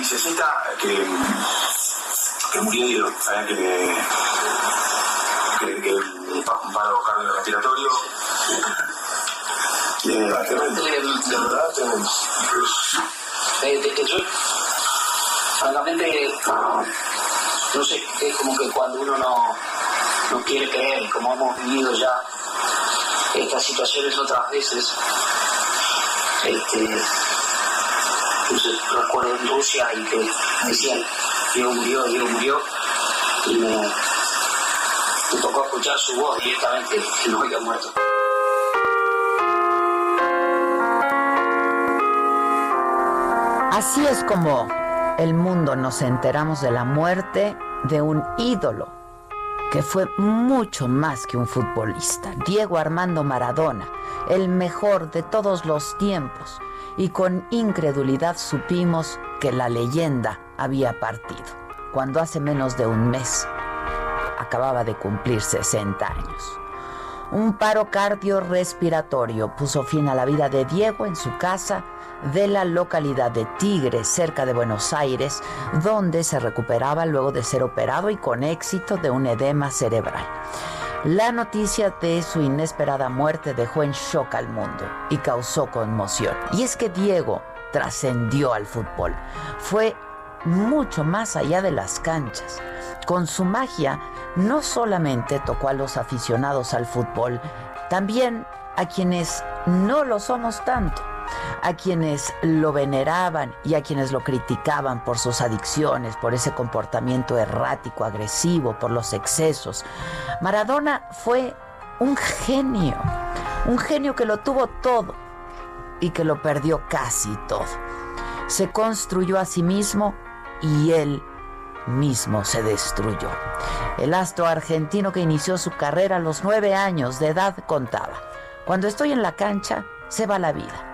Esta, que, que murió ¿sabes? que, que, que un paro cardiorrespiratorio. Eh, de verdad, tremendo. Eh, yo, francamente, no sé, es como que cuando uno no, no quiere creer, como hemos vivido ya estas situaciones otras veces, este, recuerdo en Rusia y que decían, Diego murió, Diego murió, y me, tocó escuchar su voz directamente, que no había muerto. Así es como el mundo nos enteramos de la muerte de un ídolo que fue mucho más que un futbolista, Diego Armando Maradona, el mejor de todos los tiempos, y con incredulidad supimos que la leyenda había partido, cuando hace menos de un mes acababa de cumplir 60 años. Un paro cardiorrespiratorio puso fin a la vida de Diego en su casa de la localidad de Tigre, cerca de Buenos Aires, donde se recuperaba luego de ser operado y con éxito de un edema cerebral. La noticia de su inesperada muerte dejó en shock al mundo y causó conmoción. Y es que Diego trascendió al fútbol. Fue mucho más allá de las canchas. Con su magia no solamente tocó a los aficionados al fútbol, también a quienes no lo somos tanto, a quienes lo veneraban y a quienes lo criticaban por sus adicciones, por ese comportamiento errático, agresivo, por los excesos. Maradona fue un genio, un genio que lo tuvo todo y que lo perdió casi todo. Se construyó a sí mismo y él mismo se destruyó. El astro argentino que inició su carrera a los nueve años de edad contaba, cuando estoy en la cancha se va la vida,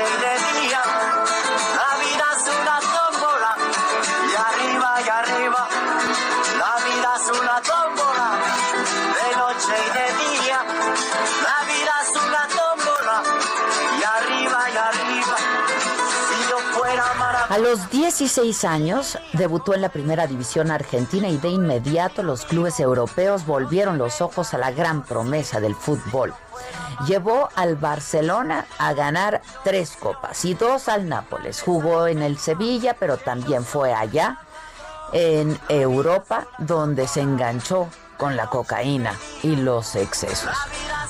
Y de día. La vida es una tómbola, y arriba y arriba. La vida es una tómbola, A los 16 años debutó en la primera división argentina y de inmediato los clubes europeos volvieron los ojos a la gran promesa del fútbol. Llevó al Barcelona a ganar tres copas y dos al Nápoles. Jugó en el Sevilla, pero también fue allá, en Europa, donde se enganchó con la cocaína y los excesos.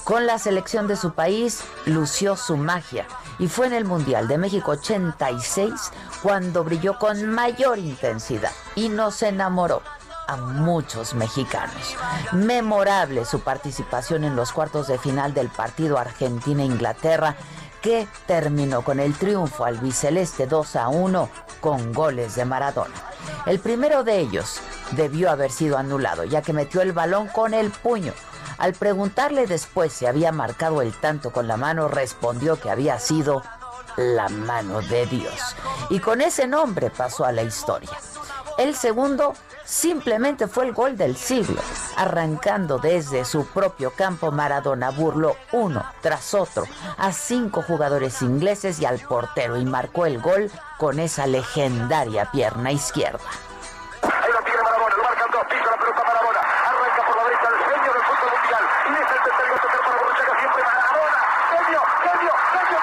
Con la selección de su país lució su magia y fue en el Mundial de México 86 cuando brilló con mayor intensidad y nos enamoró a muchos mexicanos. Memorable su participación en los cuartos de final del partido Argentina-Inglaterra que terminó con el triunfo al biceleste 2 a 1 con goles de Maradona. El primero de ellos debió haber sido anulado, ya que metió el balón con el puño. Al preguntarle después si había marcado el tanto con la mano, respondió que había sido la mano de Dios. Y con ese nombre pasó a la historia. El segundo simplemente fue el gol del siglo. Arrancando desde su propio campo, Maradona burló uno tras otro a cinco jugadores ingleses y al portero y marcó el gol con esa legendaria pierna izquierda. Martínez, el tocar para Borruchaga, siempre genio, genio, genio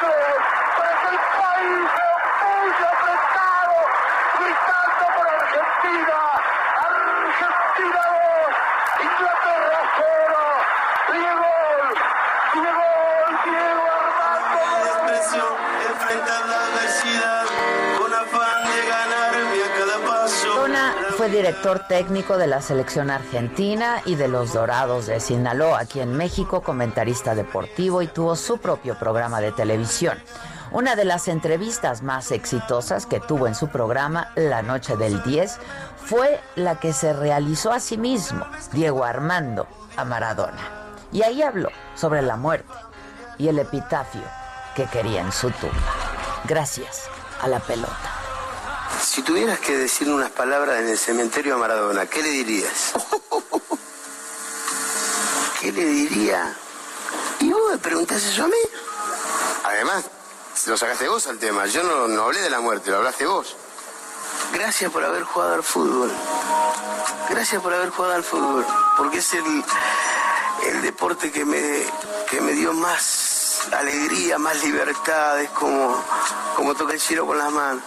Brasil! Brasil 5! Director técnico de la selección argentina y de los Dorados de Sinaloa, aquí en México, comentarista deportivo y tuvo su propio programa de televisión. Una de las entrevistas más exitosas que tuvo en su programa La Noche del 10 fue la que se realizó a sí mismo, Diego Armando, a Maradona. Y ahí habló sobre la muerte y el epitafio que quería en su tumba. Gracias a la pelota. Si tuvieras que decir unas palabras en el cementerio a Maradona, ¿qué le dirías? ¿Qué le diría? ¿Y vos me preguntás eso a mí? Además, lo sacaste vos al tema. Yo no, no hablé de la muerte, lo hablaste vos. Gracias por haber jugado al fútbol. Gracias por haber jugado al fútbol. Porque es el, el deporte que me, que me dio más alegría, más libertad. Es como, como tocar el cielo con las manos.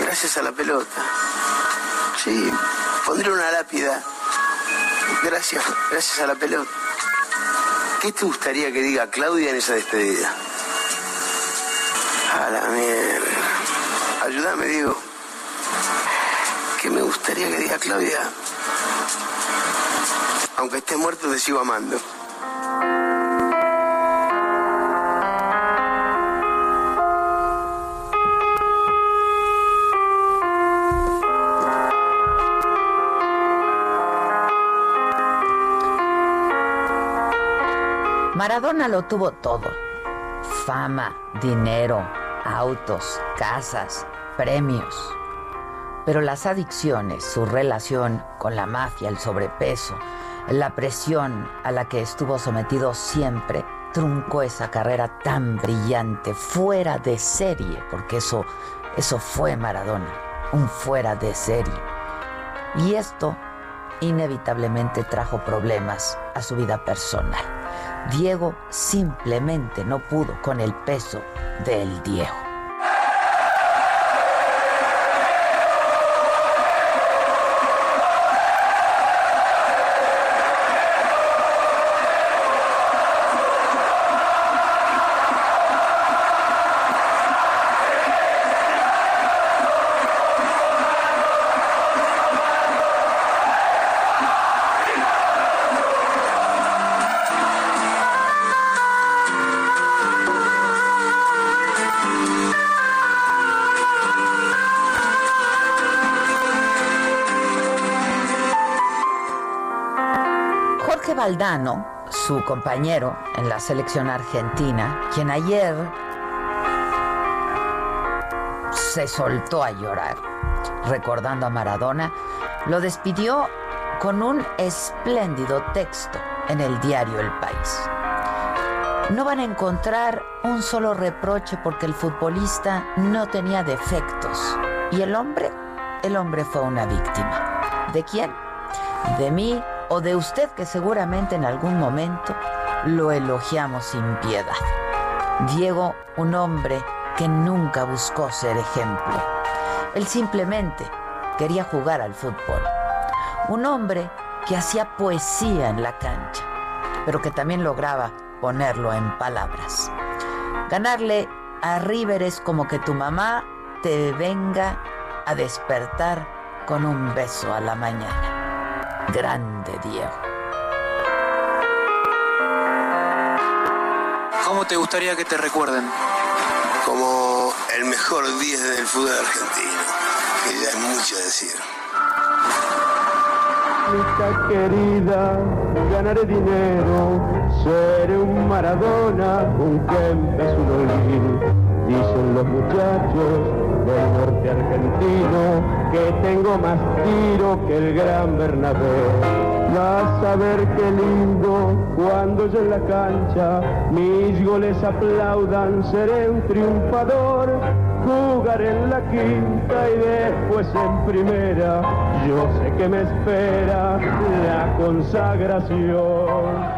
Gracias a la pelota. Sí, pondré una lápida. Gracias, gracias a la pelota. ¿Qué te gustaría que diga Claudia en esa despedida? A la mierda. Ayúdame, digo. ¿Qué me gustaría que diga Claudia? Aunque esté muerto, te sigo amando. Maradona lo tuvo todo. Fama, dinero, autos, casas, premios. Pero las adicciones, su relación con la mafia, el sobrepeso, la presión a la que estuvo sometido siempre, truncó esa carrera tan brillante, fuera de serie, porque eso, eso fue Maradona, un fuera de serie. Y esto inevitablemente trajo problemas a su vida personal. Diego simplemente no pudo con el peso del Diego. Valdano, su compañero en la selección argentina, quien ayer se soltó a llorar recordando a Maradona, lo despidió con un espléndido texto en el diario El País. No van a encontrar un solo reproche porque el futbolista no tenía defectos. ¿Y el hombre? El hombre fue una víctima. ¿De quién? De mí o de usted que seguramente en algún momento lo elogiamos sin piedad. Diego, un hombre que nunca buscó ser ejemplo. Él simplemente quería jugar al fútbol. Un hombre que hacía poesía en la cancha, pero que también lograba ponerlo en palabras. Ganarle a River es como que tu mamá te venga a despertar con un beso a la mañana. Grande Diego. ¿Cómo te gustaría que te recuerden? Como el mejor 10 del fútbol argentino, que ya es mucho decir. Hija querida, ganaré dinero, seré un Maradona, un Kempes, un Olguín. Dicen los muchachos del norte argentino que tengo más tiro que el gran Bernabé. Vas a ver qué lindo cuando yo en la cancha mis goles aplaudan, seré un triunfador. Jugaré en la quinta y después en primera. Yo sé que me espera la consagración.